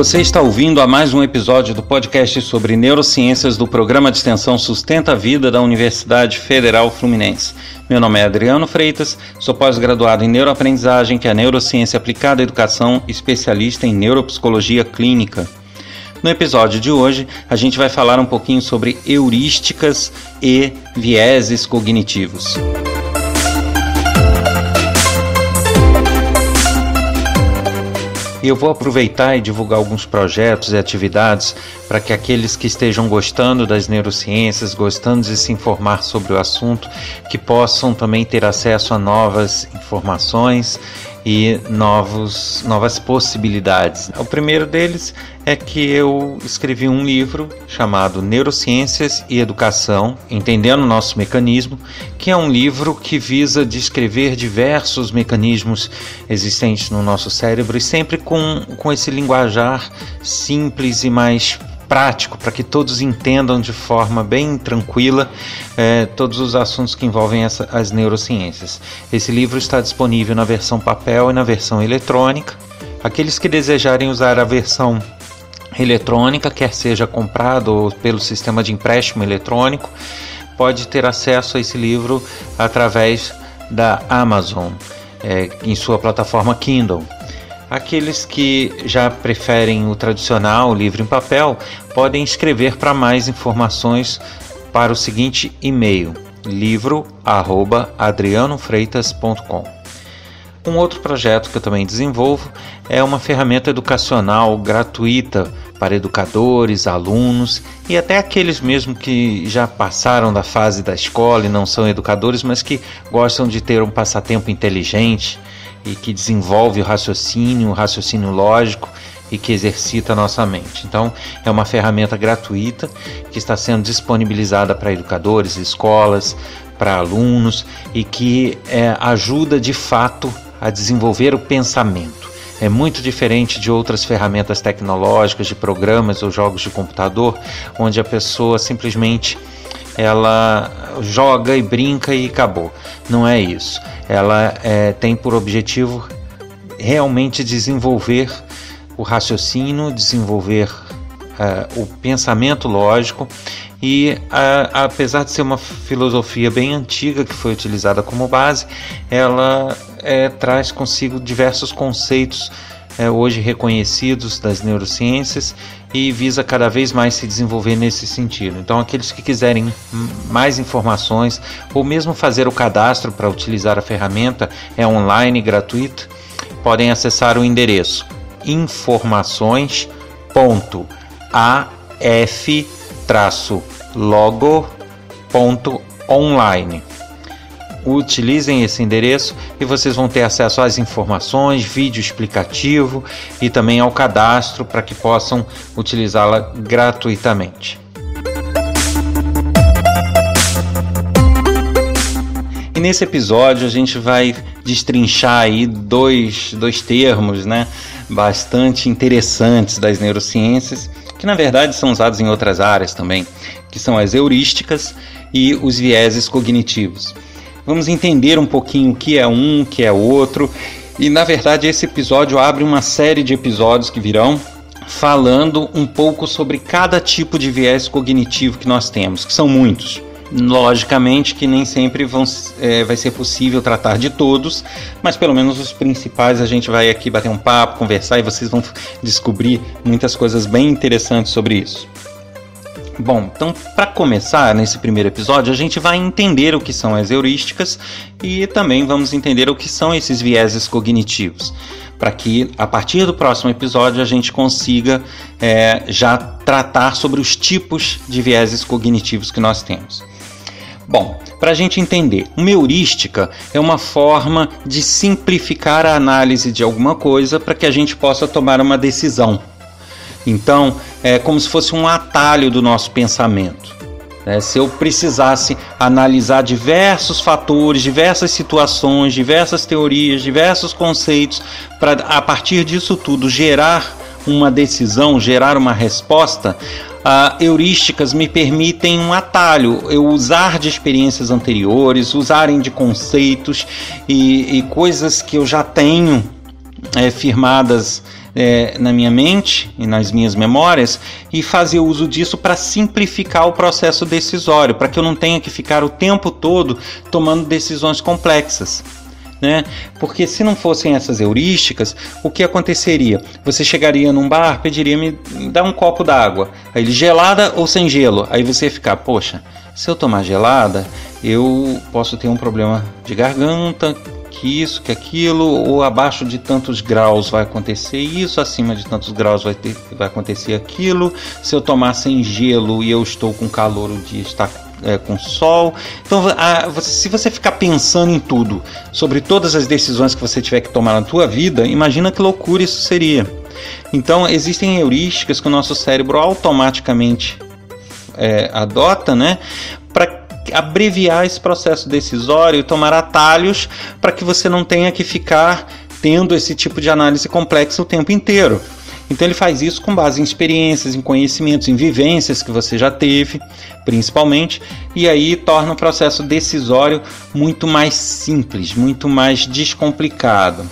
Você está ouvindo a mais um episódio do podcast sobre neurociências do programa de extensão Sustenta a Vida da Universidade Federal Fluminense. Meu nome é Adriano Freitas, sou pós-graduado em neuroaprendizagem, que é neurociência aplicada à educação, especialista em neuropsicologia clínica. No episódio de hoje, a gente vai falar um pouquinho sobre heurísticas e vieses cognitivos. E eu vou aproveitar e divulgar alguns projetos e atividades para que aqueles que estejam gostando das neurociências, gostando de se informar sobre o assunto, que possam também ter acesso a novas informações e novos, novas possibilidades. O primeiro deles é que eu escrevi um livro chamado Neurociências e Educação, Entendendo o Nosso Mecanismo, que é um livro que visa descrever diversos mecanismos existentes no nosso cérebro e sempre com, com esse linguajar simples e mais prático para que todos entendam de forma bem tranquila é, todos os assuntos que envolvem essa, as neurociências. Esse livro está disponível na versão papel e na versão eletrônica. Aqueles que desejarem usar a versão eletrônica, quer seja comprado ou pelo sistema de empréstimo eletrônico, pode ter acesso a esse livro através da Amazon é, em sua plataforma Kindle. Aqueles que já preferem o tradicional, o livro em papel, podem escrever para mais informações para o seguinte e-mail: livro@adrianofreitas.com. Um outro projeto que eu também desenvolvo é uma ferramenta educacional gratuita para educadores, alunos e até aqueles mesmo que já passaram da fase da escola e não são educadores, mas que gostam de ter um passatempo inteligente e que desenvolve o raciocínio, o raciocínio lógico e que exercita a nossa mente. Então, é uma ferramenta gratuita que está sendo disponibilizada para educadores, escolas, para alunos e que é, ajuda de fato a desenvolver o pensamento. É muito diferente de outras ferramentas tecnológicas, de programas ou jogos de computador, onde a pessoa simplesmente ela joga e brinca e acabou. Não é isso. Ela é, tem por objetivo realmente desenvolver o raciocínio, desenvolver uh, o pensamento lógico e uh, apesar de ser uma filosofia bem antiga que foi utilizada como base, ela uh, traz consigo diversos conceitos é, hoje reconhecidos das neurociências e visa cada vez mais se desenvolver nesse sentido. Então, aqueles que quiserem mais informações ou mesmo fazer o cadastro para utilizar a ferramenta é online gratuito, podem acessar o endereço informações.af-logo.online utilizem esse endereço e vocês vão ter acesso às informações, vídeo explicativo e também ao cadastro para que possam utilizá-la gratuitamente. E nesse episódio a gente vai destrinchar aí dois, dois termos né, bastante interessantes das neurociências, que na verdade são usados em outras áreas também, que são as heurísticas e os vieses cognitivos. Vamos entender um pouquinho o que é um, o que é outro. E na verdade esse episódio abre uma série de episódios que virão falando um pouco sobre cada tipo de viés cognitivo que nós temos, que são muitos. Logicamente que nem sempre vão, é, vai ser possível tratar de todos, mas pelo menos os principais a gente vai aqui bater um papo, conversar e vocês vão descobrir muitas coisas bem interessantes sobre isso. Bom, então para começar nesse primeiro episódio, a gente vai entender o que são as heurísticas e também vamos entender o que são esses vieses cognitivos, para que a partir do próximo episódio a gente consiga é, já tratar sobre os tipos de vieses cognitivos que nós temos. Bom, para a gente entender, uma heurística é uma forma de simplificar a análise de alguma coisa para que a gente possa tomar uma decisão. Então, é como se fosse um atalho do nosso pensamento. Né? Se eu precisasse analisar diversos fatores, diversas situações, diversas teorias, diversos conceitos, para a partir disso tudo gerar uma decisão, gerar uma resposta, uh, heurísticas me permitem um atalho, eu usar de experiências anteriores, usarem de conceitos e, e coisas que eu já tenho é, firmadas é, na minha mente e nas minhas memórias e fazer uso disso para simplificar o processo decisório, para que eu não tenha que ficar o tempo todo tomando decisões complexas. Né? Porque se não fossem essas heurísticas, o que aconteceria? Você chegaria num bar, pediria me dar um copo d'água, aí ele gelada ou sem gelo, aí você ia ficar, poxa, se eu tomar gelada, eu posso ter um problema de garganta, que isso, que aquilo, ou abaixo de tantos graus vai acontecer isso, acima de tantos graus vai, ter, vai acontecer aquilo. Se eu tomar sem gelo e eu estou com calor, o dia está é, com sol. Então, a, se você ficar pensando em tudo, sobre todas as decisões que você tiver que tomar na tua vida, imagina que loucura isso seria. Então, existem heurísticas que o nosso cérebro automaticamente é, adota, né, para abreviar esse processo decisório e tomar atalhos para que você não tenha que ficar tendo esse tipo de análise complexa o tempo inteiro. Então ele faz isso com base em experiências, em conhecimentos, em vivências que você já teve, principalmente, e aí torna o processo decisório muito mais simples, muito mais descomplicado.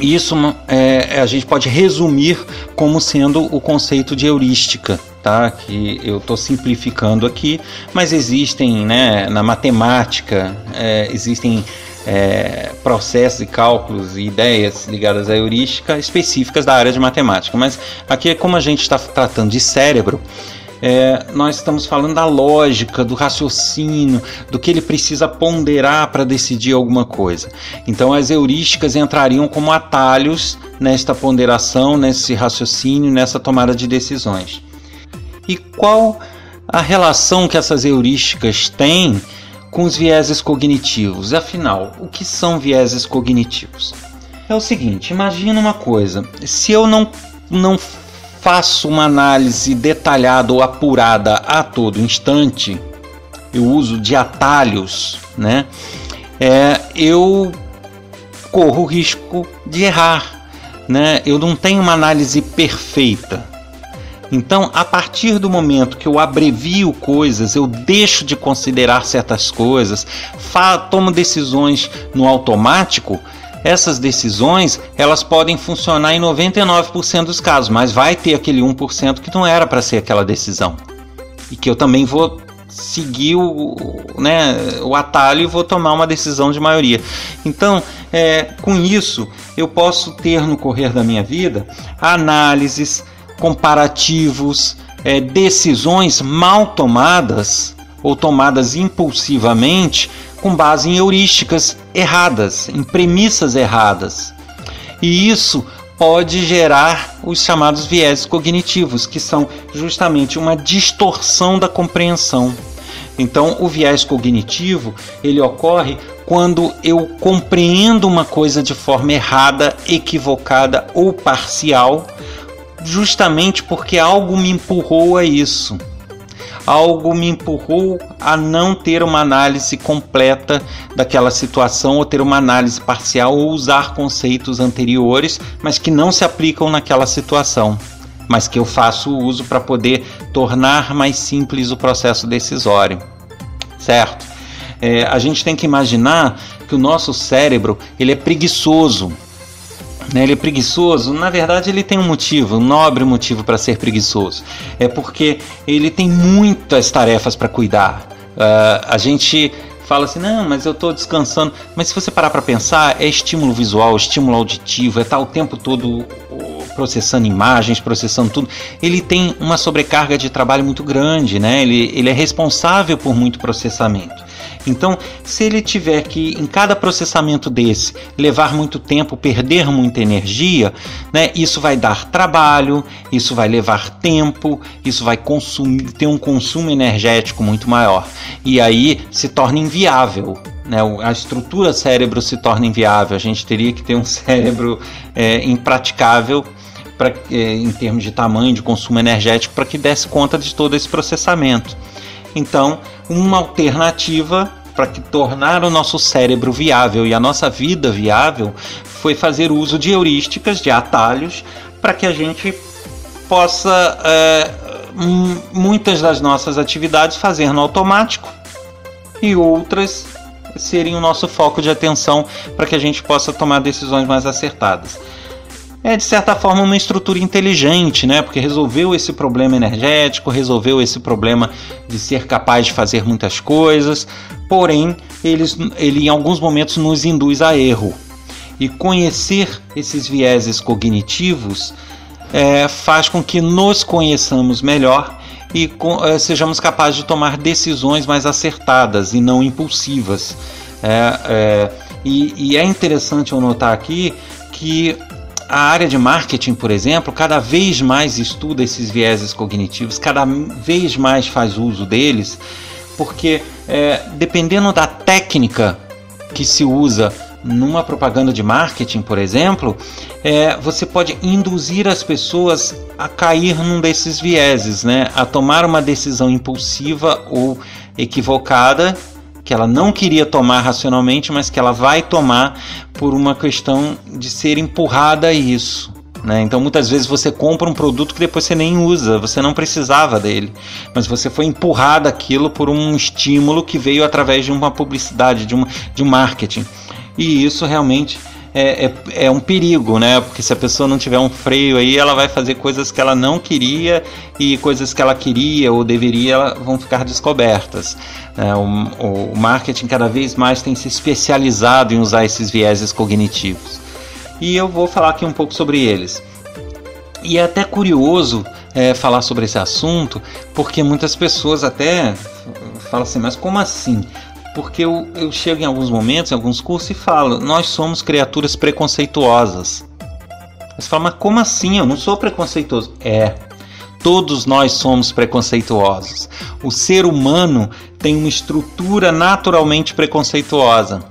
Isso é, a gente pode resumir como sendo o conceito de heurística, tá? Que eu estou simplificando aqui, mas existem, né, na matemática, é, existem é, processos e cálculos e ideias ligadas à heurística específicas da área de matemática. Mas aqui, como a gente está tratando de cérebro, é, nós estamos falando da lógica, do raciocínio, do que ele precisa ponderar para decidir alguma coisa. Então, as heurísticas entrariam como atalhos nesta ponderação, nesse raciocínio, nessa tomada de decisões. E qual a relação que essas heurísticas têm com os vieses cognitivos? Afinal, o que são vieses cognitivos? É o seguinte, imagina uma coisa, se eu não, não faço uma análise detalhada ou apurada a todo instante, eu uso de atalhos, né? É, eu corro o risco de errar, né? Eu não tenho uma análise perfeita. Então, a partir do momento que eu abrevio coisas, eu deixo de considerar certas coisas, tomo decisões no automático, essas decisões elas podem funcionar em 99% dos casos, mas vai ter aquele 1% que não era para ser aquela decisão. E que eu também vou seguir o, né, o atalho e vou tomar uma decisão de maioria. Então, é, com isso, eu posso ter no correr da minha vida análises, comparativos, é, decisões mal tomadas ou tomadas impulsivamente com base em heurísticas erradas, em premissas erradas. E isso pode gerar os chamados vieses cognitivos, que são justamente uma distorção da compreensão. Então, o viés cognitivo, ele ocorre quando eu compreendo uma coisa de forma errada, equivocada ou parcial, justamente porque algo me empurrou a isso algo me empurrou a não ter uma análise completa daquela situação ou ter uma análise parcial ou usar conceitos anteriores, mas que não se aplicam naquela situação, mas que eu faço uso para poder tornar mais simples o processo decisório. Certo? É, a gente tem que imaginar que o nosso cérebro ele é preguiçoso né, ele é preguiçoso, na verdade ele tem um motivo, um nobre motivo para ser preguiçoso. É porque ele tem muitas tarefas para cuidar. Uh, a gente fala assim, não, mas eu estou descansando. Mas se você parar para pensar, é estímulo visual, estímulo auditivo, é estar tá o tempo todo processando imagens, processando tudo. Ele tem uma sobrecarga de trabalho muito grande, né? Ele, ele é responsável por muito processamento. Então, se ele tiver que, em cada processamento desse, levar muito tempo, perder muita energia, né, isso vai dar trabalho, isso vai levar tempo, isso vai consumir, ter um consumo energético muito maior. E aí se torna inviável. Né, a estrutura cérebro se torna inviável. A gente teria que ter um cérebro é, impraticável pra, é, em termos de tamanho, de consumo energético, para que desse conta de todo esse processamento. Então, uma alternativa para que tornar o nosso cérebro viável e a nossa vida viável foi fazer uso de heurísticas, de atalhos, para que a gente possa é, muitas das nossas atividades fazer no automático e outras serem o nosso foco de atenção para que a gente possa tomar decisões mais acertadas. É de certa forma uma estrutura inteligente, né? Porque resolveu esse problema energético, resolveu esse problema de ser capaz de fazer muitas coisas, porém eles, ele em alguns momentos nos induz a erro. E conhecer esses vieses cognitivos é, faz com que nos conheçamos melhor e é, sejamos capazes de tomar decisões mais acertadas e não impulsivas. É, é e, e é interessante eu notar aqui que a área de marketing, por exemplo, cada vez mais estuda esses vieses cognitivos, cada vez mais faz uso deles, porque é, dependendo da técnica que se usa numa propaganda de marketing, por exemplo, é, você pode induzir as pessoas a cair num desses vieses, né? a tomar uma decisão impulsiva ou equivocada que ela não queria tomar racionalmente, mas que ela vai tomar por uma questão de ser empurrada a isso. Né? Então muitas vezes você compra um produto que depois você nem usa, você não precisava dele, mas você foi empurrado aquilo por um estímulo que veio através de uma publicidade, de, uma, de um marketing. E isso realmente é, é, é, um perigo, né? Porque se a pessoa não tiver um freio aí, ela vai fazer coisas que ela não queria e coisas que ela queria ou deveria vão ficar descobertas. É, o, o, marketing cada vez mais tem se especializado em usar esses vieses cognitivos. E eu vou falar aqui um pouco sobre eles. E é até curioso é, falar sobre esse assunto, porque muitas pessoas até falam assim, mas como assim? Porque eu, eu chego em alguns momentos, em alguns cursos, e falo: nós somos criaturas preconceituosas. Você fala, mas como assim? Eu não sou preconceituoso. É, todos nós somos preconceituosos. O ser humano tem uma estrutura naturalmente preconceituosa.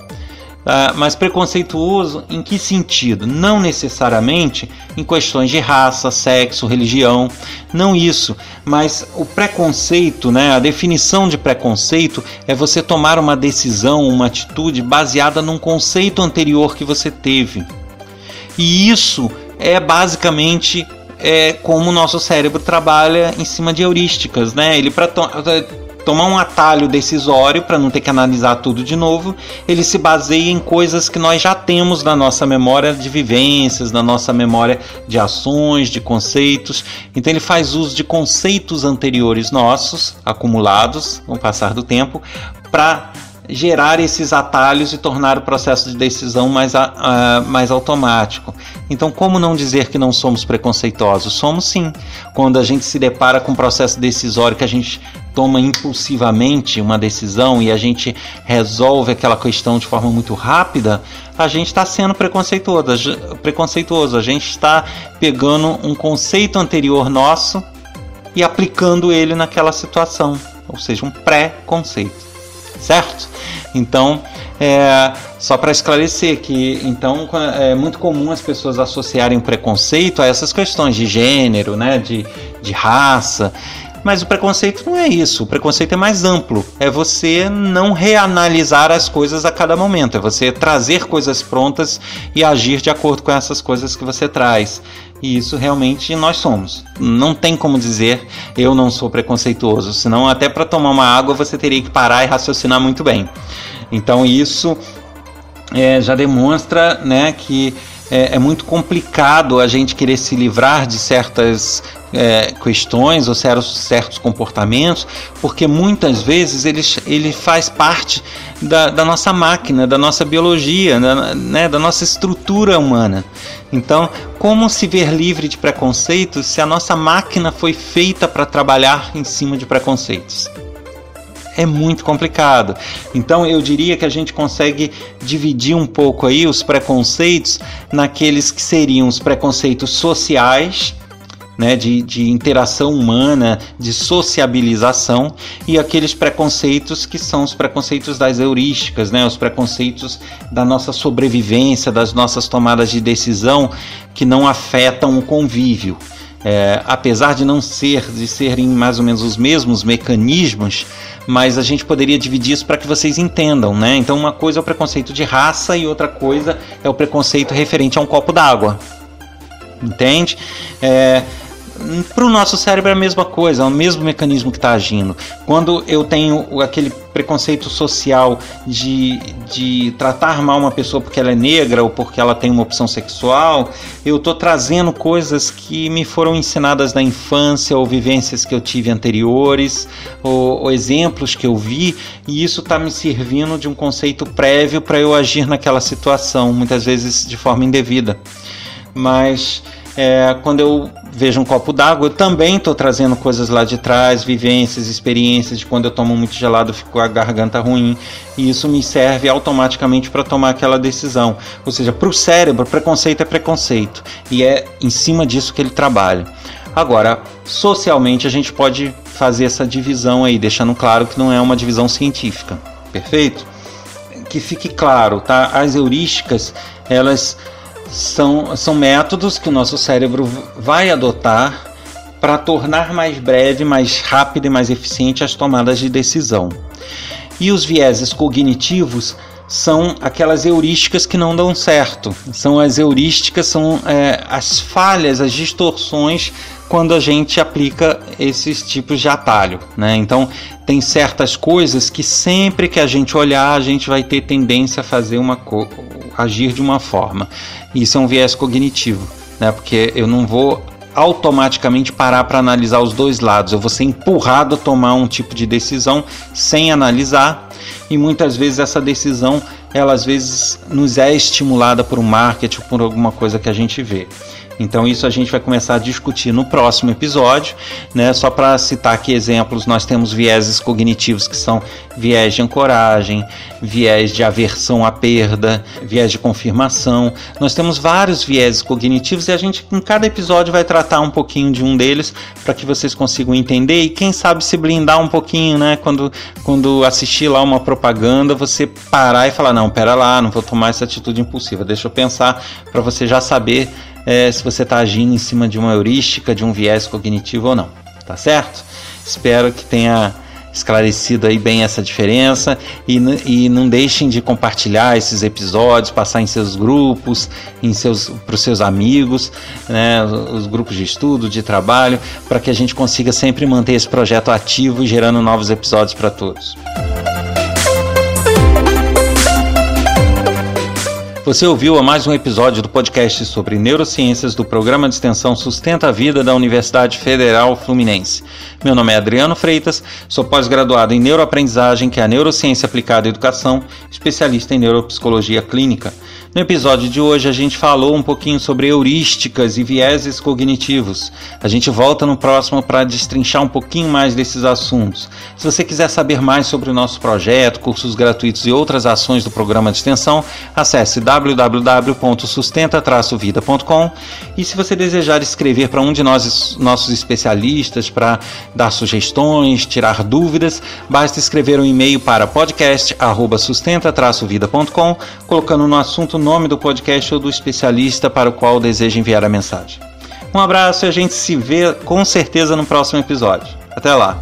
Uh, mas preconceituoso em que sentido? Não necessariamente em questões de raça, sexo, religião, não isso, mas o preconceito, né, a definição de preconceito é você tomar uma decisão, uma atitude baseada num conceito anterior que você teve. E isso é basicamente é, como o nosso cérebro trabalha em cima de heurísticas, né? Ele para tomar um atalho decisório para não ter que analisar tudo de novo, ele se baseia em coisas que nós já temos na nossa memória de vivências, na nossa memória de ações, de conceitos. Então ele faz uso de conceitos anteriores nossos, acumulados com o passar do tempo, para gerar esses atalhos e tornar o processo de decisão mais, mais automático. Então, como não dizer que não somos preconceituosos? Somos sim. Quando a gente se depara com um processo decisório que a gente toma impulsivamente uma decisão e a gente resolve aquela questão de forma muito rápida, a gente está sendo preconceituoso. preconceituoso. A gente está pegando um conceito anterior nosso e aplicando ele naquela situação, ou seja, um pré-conceito, certo? Então, é, só para esclarecer que então é muito comum as pessoas associarem preconceito a essas questões de gênero, né, de, de raça. Mas o preconceito não é isso. O preconceito é mais amplo. É você não reanalisar as coisas a cada momento. É você trazer coisas prontas e agir de acordo com essas coisas que você traz. E isso realmente nós somos. Não tem como dizer eu não sou preconceituoso. Senão, até para tomar uma água, você teria que parar e raciocinar muito bem. Então, isso é, já demonstra né, que é, é, muito complicado a gente querer se livrar de certas é, questões ou certos, certos comportamentos, porque muitas vezes ele, ele faz parte da, da nossa máquina, da nossa biologia, da, né, da nossa estrutura humana. Então, como se ver livre de preconceitos se a nossa máquina foi feita para trabalhar em cima de preconceitos? É muito complicado. Então eu diria que a gente consegue dividir um pouco aí os preconceitos naqueles que seriam os preconceitos sociais, né, de, de interação humana, de sociabilização, e aqueles preconceitos que são os preconceitos das heurísticas, né, os preconceitos da nossa sobrevivência, das nossas tomadas de decisão que não afetam o convívio. É, apesar de não ser, de serem mais ou menos os mesmos mecanismos, mas a gente poderia dividir isso para que vocês entendam, né? Então uma coisa é o preconceito de raça e outra coisa é o preconceito referente a um copo d'água, entende? É, para o nosso cérebro é a mesma coisa, é o mesmo mecanismo que está agindo. Quando eu tenho aquele preconceito social de, de tratar mal uma pessoa porque ela é negra ou porque ela tem uma opção sexual, eu estou trazendo coisas que me foram ensinadas na infância ou vivências que eu tive anteriores ou, ou exemplos que eu vi e isso está me servindo de um conceito prévio para eu agir naquela situação, muitas vezes de forma indevida. Mas é, quando eu vejo um copo d'água, eu também estou trazendo coisas lá de trás, vivências, experiências de quando eu tomo muito gelado fico a garganta ruim, e isso me serve automaticamente para tomar aquela decisão. Ou seja, para o cérebro, preconceito é preconceito, e é em cima disso que ele trabalha. Agora, socialmente, a gente pode fazer essa divisão aí, deixando claro que não é uma divisão científica, perfeito? Que fique claro, tá? As heurísticas, elas são, são métodos que o nosso cérebro vai adotar para tornar mais breve, mais rápido e mais eficiente as tomadas de decisão. E os vieses cognitivos são aquelas heurísticas que não dão certo. São as heurísticas, são é, as falhas, as distorções quando a gente aplica esses tipos de atalho. Né? Então, tem certas coisas que sempre que a gente olhar, a gente vai ter tendência a fazer uma agir de uma forma. Isso é um viés cognitivo, né? porque eu não vou automaticamente parar para analisar os dois lados. Eu vou ser empurrado a tomar um tipo de decisão sem analisar e muitas vezes essa decisão ela às vezes nos é estimulada por um marketing, por alguma coisa que a gente vê. Então isso a gente vai começar a discutir no próximo episódio, né? Só para citar aqui exemplos, nós temos vieses cognitivos que são viés de ancoragem, viés de aversão à perda, viés de confirmação. Nós temos vários vieses cognitivos e a gente em cada episódio vai tratar um pouquinho de um deles para que vocês consigam entender e quem sabe se blindar um pouquinho, né? Quando quando assistir lá uma propaganda, você parar e falar não, pera lá, não vou tomar essa atitude impulsiva. Deixa eu pensar para você já saber é, se você está agindo em cima de uma heurística, de um viés cognitivo ou não, tá certo? Espero que tenha esclarecido aí bem essa diferença e, e não deixem de compartilhar esses episódios, passar em seus grupos, em seus para os seus amigos, né, os grupos de estudo, de trabalho, para que a gente consiga sempre manter esse projeto ativo e gerando novos episódios para todos. Você ouviu a mais um episódio do podcast sobre neurociências do programa de extensão Sustenta a Vida da Universidade Federal Fluminense. Meu nome é Adriano Freitas, sou pós-graduado em neuroaprendizagem, que é a neurociência aplicada à educação, especialista em neuropsicologia clínica. No episódio de hoje a gente falou um pouquinho sobre heurísticas e vieses cognitivos. A gente volta no próximo para destrinchar um pouquinho mais desses assuntos. Se você quiser saber mais sobre o nosso projeto, cursos gratuitos e outras ações do programa de extensão, acesse www.sustenta-vida.com e se você desejar escrever para um de nós nossos especialistas para dar sugestões, tirar dúvidas, basta escrever um e-mail para podcast@sustenta-vida.com, colocando no assunto nome do podcast ou do especialista para o qual deseja enviar a mensagem. Um abraço e a gente se vê com certeza no próximo episódio. Até lá!